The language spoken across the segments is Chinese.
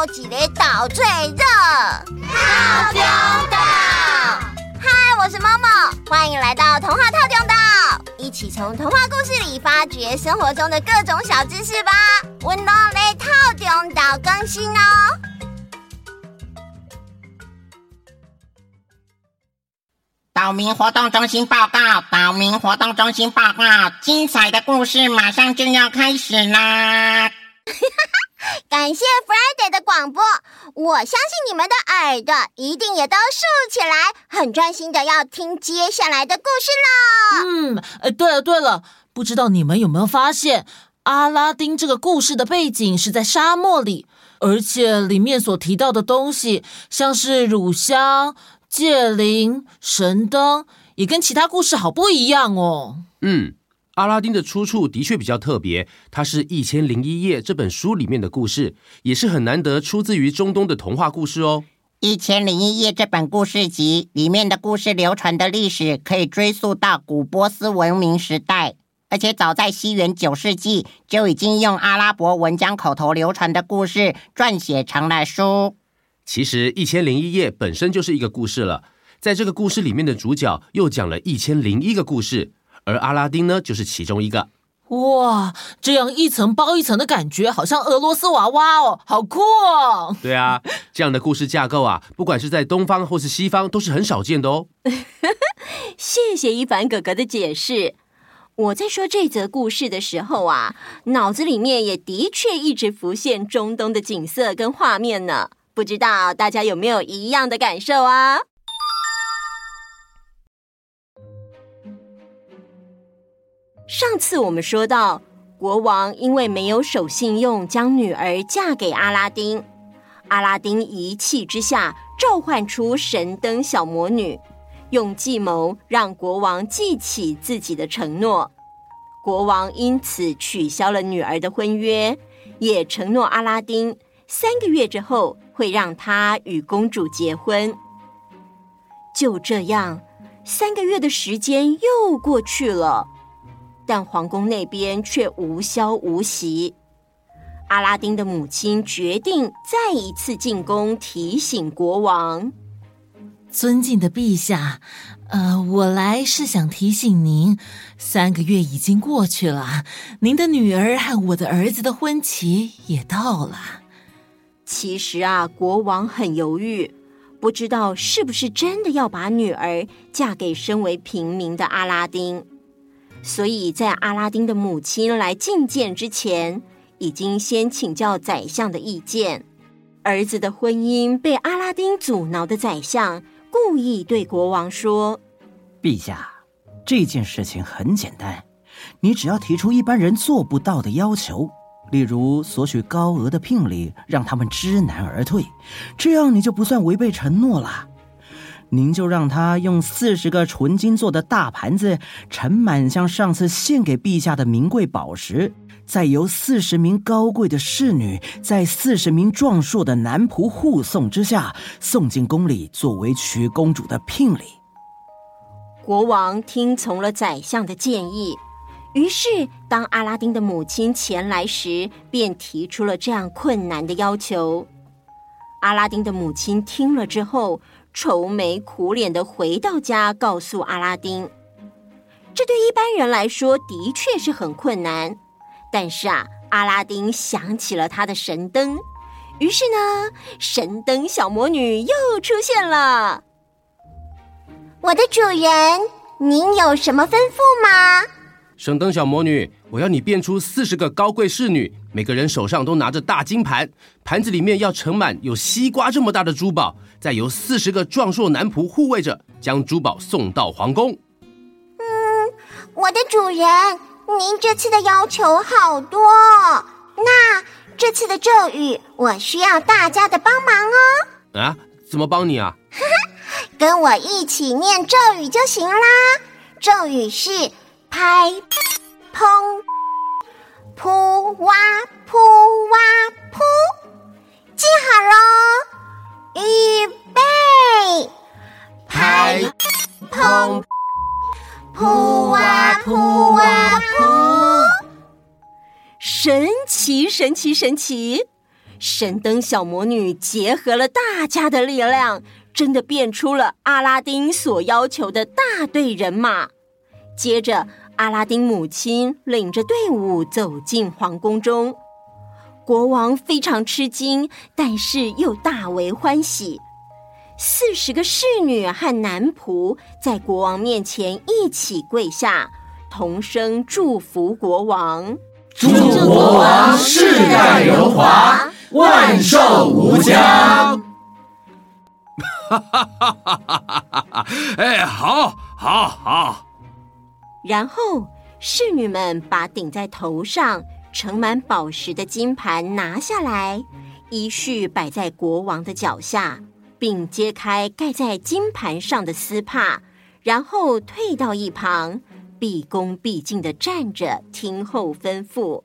好几个岛最热，套中岛。嗨，我是 Momo，欢迎来到童话套中岛，一起从童话故事里发掘生活中的各种小知识吧。温柔的套中岛更新哦。岛民活动中心报告，岛民活动中心报告，精彩的故事马上就要开始啦！感谢 Friday 的广播，我相信你们的耳朵一定也都竖起来，很专心的要听接下来的故事了。嗯，哎，对了对了，不知道你们有没有发现，阿拉丁这个故事的背景是在沙漠里，而且里面所提到的东西，像是乳香、戒灵、神灯，也跟其他故事好不一样哦。嗯。阿拉丁的出处的确比较特别，它是《一千零一夜》这本书里面的故事，也是很难得出自于中东的童话故事哦。《一千零一夜》这本故事集里面的故事流传的历史可以追溯到古波斯文明时代，而且早在西元九世纪就已经用阿拉伯文将口头流传的故事撰写成了书。其实，《一千零一夜》本身就是一个故事了，在这个故事里面的主角又讲了一千零一个故事。而阿拉丁呢，就是其中一个。哇，这样一层包一层的感觉，好像俄罗斯娃娃哦，好酷哦！对啊，这样的故事架构啊，不管是在东方或是西方，都是很少见的哦。谢谢一凡哥哥的解释。我在说这则故事的时候啊，脑子里面也的确一直浮现中东的景色跟画面呢。不知道大家有没有一样的感受啊？上次我们说到，国王因为没有守信用，将女儿嫁给阿拉丁。阿拉丁一气之下，召唤出神灯小魔女，用计谋让国王记起自己的承诺。国王因此取消了女儿的婚约，也承诺阿拉丁三个月之后会让他与公主结婚。就这样，三个月的时间又过去了。但皇宫那边却无消无息。阿拉丁的母亲决定再一次进宫，提醒国王：“尊敬的陛下，呃，我来是想提醒您，三个月已经过去了，您的女儿和我的儿子的婚期也到了。”其实啊，国王很犹豫，不知道是不是真的要把女儿嫁给身为平民的阿拉丁。所以在阿拉丁的母亲来觐见之前，已经先请教宰相的意见。儿子的婚姻被阿拉丁阻挠的宰相，故意对国王说：“陛下，这件事情很简单，你只要提出一般人做不到的要求，例如索取高额的聘礼，让他们知难而退，这样你就不算违背承诺了。”您就让他用四十个纯金做的大盘子盛满像上次献给陛下的名贵宝石，再由四十名高贵的侍女在四十名壮硕的男仆护送之下送进宫里，作为娶公主的聘礼。国王听从了宰相的建议，于是当阿拉丁的母亲前来时，便提出了这样困难的要求。阿拉丁的母亲听了之后，愁眉苦脸的回到家，告诉阿拉丁：“这对一般人来说的确是很困难。但是啊，阿拉丁想起了他的神灯，于是呢，神灯小魔女又出现了。我的主人，您有什么吩咐吗？神灯小魔女，我要你变出四十个高贵侍女，每个人手上都拿着大金盘，盘子里面要盛满有西瓜这么大的珠宝。”再由四十个壮硕男仆护卫着，将珠宝送到皇宫。嗯，我的主人，您这次的要求好多，那这次的咒语我需要大家的帮忙哦。啊？怎么帮你啊？跟我一起念咒语就行啦。咒语是拍、砰、噗、哇、噗、哇、噗，记好喽。预备，拍，砰，噗哇噗哇噗！神奇，神奇，神奇！神灯小魔女结合了大家的力量，真的变出了阿拉丁所要求的大队人马。接着，阿拉丁母亲领着队伍走进皇宫中，国王非常吃惊，但是又大为欢喜。四十个侍女和男仆在国王面前一起跪下，同声祝福国王：“祝国王世代荣华。”万寿无疆！哈哈哈哈哈哈！哎，好，好，好。然后侍女们把顶在头上、盛满宝石的金盘拿下来，依序摆在国王的脚下，并揭开盖在金盘上的丝帕，然后退到一旁，毕恭毕敬地站着，听候吩咐。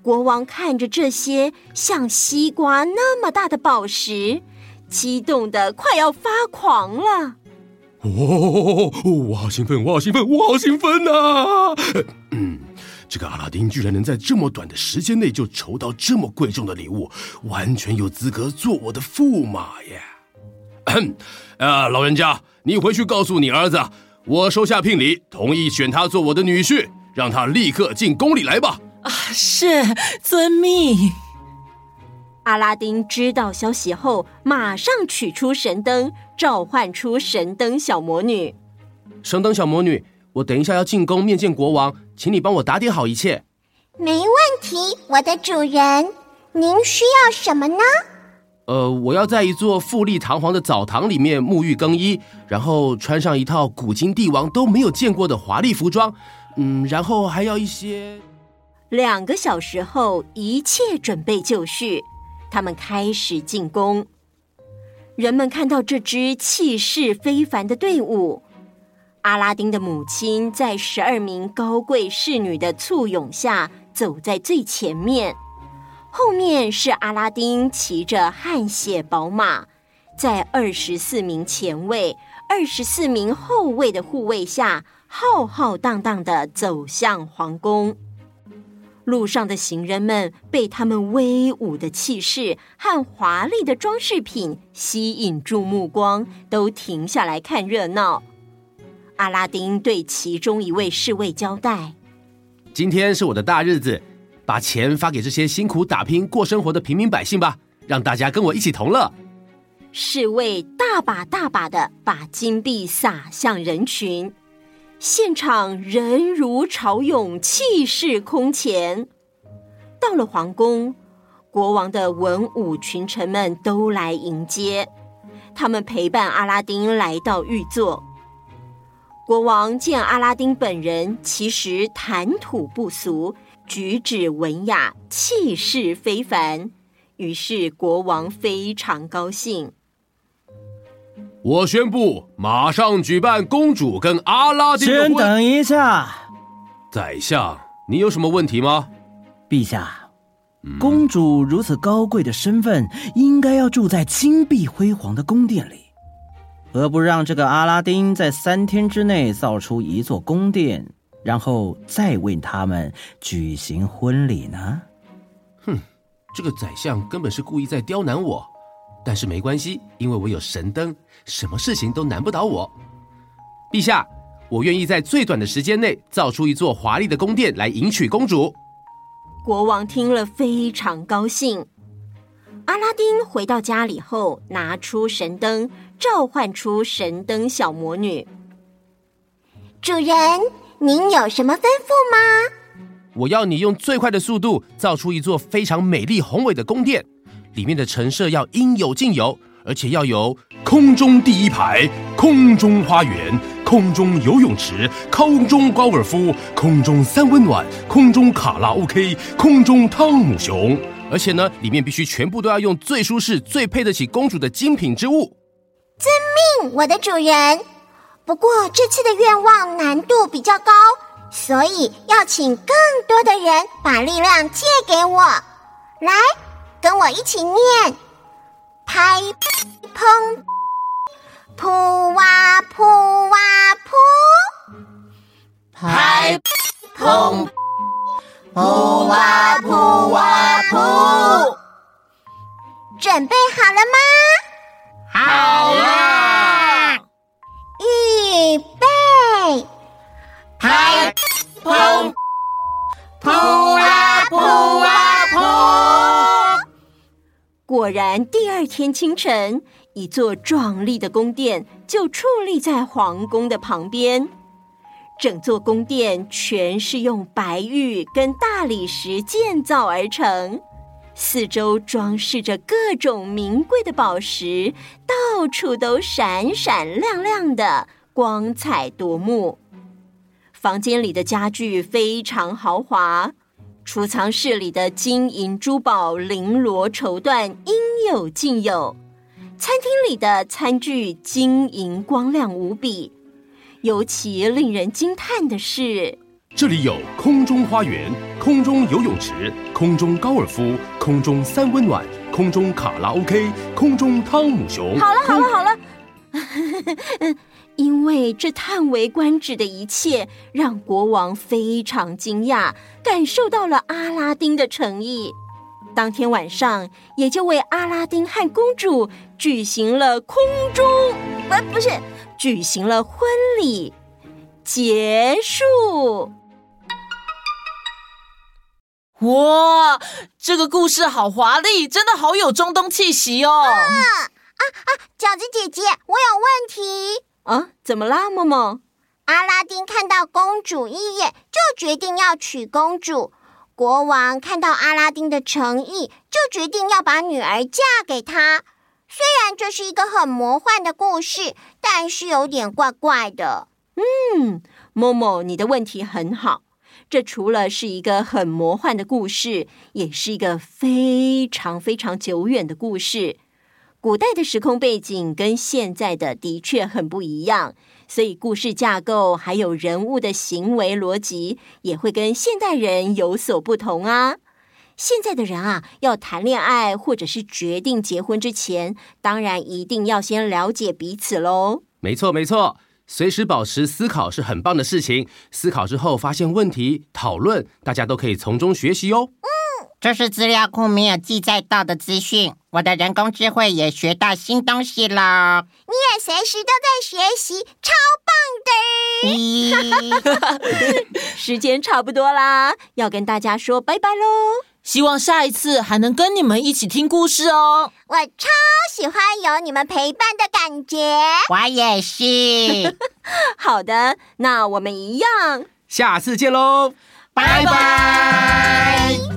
国王看着这些像西瓜那么大的宝石，激动得快要发狂了。哦，我好兴奋，我好兴奋，我好兴奋呐！嗯，这个阿拉丁居然能在这么短的时间内就筹到这么贵重的礼物，完全有资格做我的驸马耶！啊，老人家，你回去告诉你儿子，我收下聘礼，同意选他做我的女婿，让他立刻进宫里来吧。啊，是遵命。阿拉丁知道消息后，马上取出神灯，召唤出神灯小魔女。神灯小魔女，我等一下要进宫面见国王，请你帮我打点好一切。没问题，我的主人。您需要什么呢？呃，我要在一座富丽堂皇的澡堂里面沐浴更衣，然后穿上一套古今帝王都没有见过的华丽服装。嗯，然后还要一些。两个小时后，一切准备就绪，他们开始进攻。人们看到这支气势非凡的队伍，阿拉丁的母亲在十二名高贵侍女的簇拥下走在最前面，后面是阿拉丁骑着汗血宝马，在二十四名前卫、二十四名后卫的护卫下，浩浩荡荡的走向皇宫。路上的行人们被他们威武的气势和华丽的装饰品吸引住目光，都停下来看热闹。阿拉丁对其中一位侍卫交代：“今天是我的大日子，把钱发给这些辛苦打拼过生活的平民百姓吧，让大家跟我一起同乐。”侍卫大把大把的把金币撒向人群。现场人如潮涌，气势空前。到了皇宫，国王的文武群臣们都来迎接，他们陪伴阿拉丁来到御座。国王见阿拉丁本人其实谈吐不俗，举止文雅，气势非凡，于是国王非常高兴。我宣布，马上举办公主跟阿拉丁的婚。先等一下，宰相，你有什么问题吗？陛下，嗯、公主如此高贵的身份，应该要住在金碧辉煌的宫殿里，何不让这个阿拉丁在三天之内造出一座宫殿，然后再为他们举行婚礼呢？哼，这个宰相根本是故意在刁难我。但是没关系，因为我有神灯，什么事情都难不倒我。陛下，我愿意在最短的时间内造出一座华丽的宫殿来迎娶公主。国王听了非常高兴。阿拉丁回到家里后，拿出神灯，召唤出神灯小魔女。主人，您有什么吩咐吗？我要你用最快的速度造出一座非常美丽宏伟的宫殿。里面的陈设要应有尽有，而且要有空中第一排、空中花园、空中游泳池、空中高尔夫、空中三温暖、空中卡拉 OK、空中汤姆熊。而且呢，里面必须全部都要用最舒适、最配得起公主的精品之物。遵命，我的主人。不过这次的愿望难度比较高，所以要请更多的人把力量借给我。来。跟我一起念：拍。果然，第二天清晨，一座壮丽的宫殿就矗立在皇宫的旁边。整座宫殿全是用白玉跟大理石建造而成，四周装饰着各种名贵的宝石，到处都闪闪亮亮的，光彩夺目。房间里的家具非常豪华，储藏室里的金银珠宝绫罗绸缎应有尽有，餐厅里的餐具晶莹光亮无比。尤其令人惊叹的是，这里有空中花园、空中游泳池、空中高尔夫、空中三温暖、空中卡拉 OK、空中汤姆熊。好了，好了，好了。因为这叹为观止的一切，让国王非常惊讶，感受到了阿拉丁的诚意。当天晚上，也就为阿拉丁和公主举行了空中，不，不是，举行了婚礼。结束。哇，这个故事好华丽，真的好有中东气息哦！啊啊啊！饺子姐姐，我有问题。啊，怎么啦，默默？阿拉丁看到公主一眼，就决定要娶公主。国王看到阿拉丁的诚意，就决定要把女儿嫁给他。虽然这是一个很魔幻的故事，但是有点怪怪的。嗯，默默，你的问题很好。这除了是一个很魔幻的故事，也是一个非常非常久远的故事。古代的时空背景跟现在的的确很不一样，所以故事架构还有人物的行为逻辑也会跟现代人有所不同啊。现在的人啊，要谈恋爱或者是决定结婚之前，当然一定要先了解彼此喽。没错，没错，随时保持思考是很棒的事情。思考之后发现问题，讨论，大家都可以从中学习哦。这是资料库没有记载到的资讯，我的人工智慧也学到新东西了。你也随时都在学习，超棒的！时间差不多啦，要跟大家说拜拜喽。希望下一次还能跟你们一起听故事哦。我超喜欢有你们陪伴的感觉。我也是。好的，那我们一样，下次见喽，拜拜。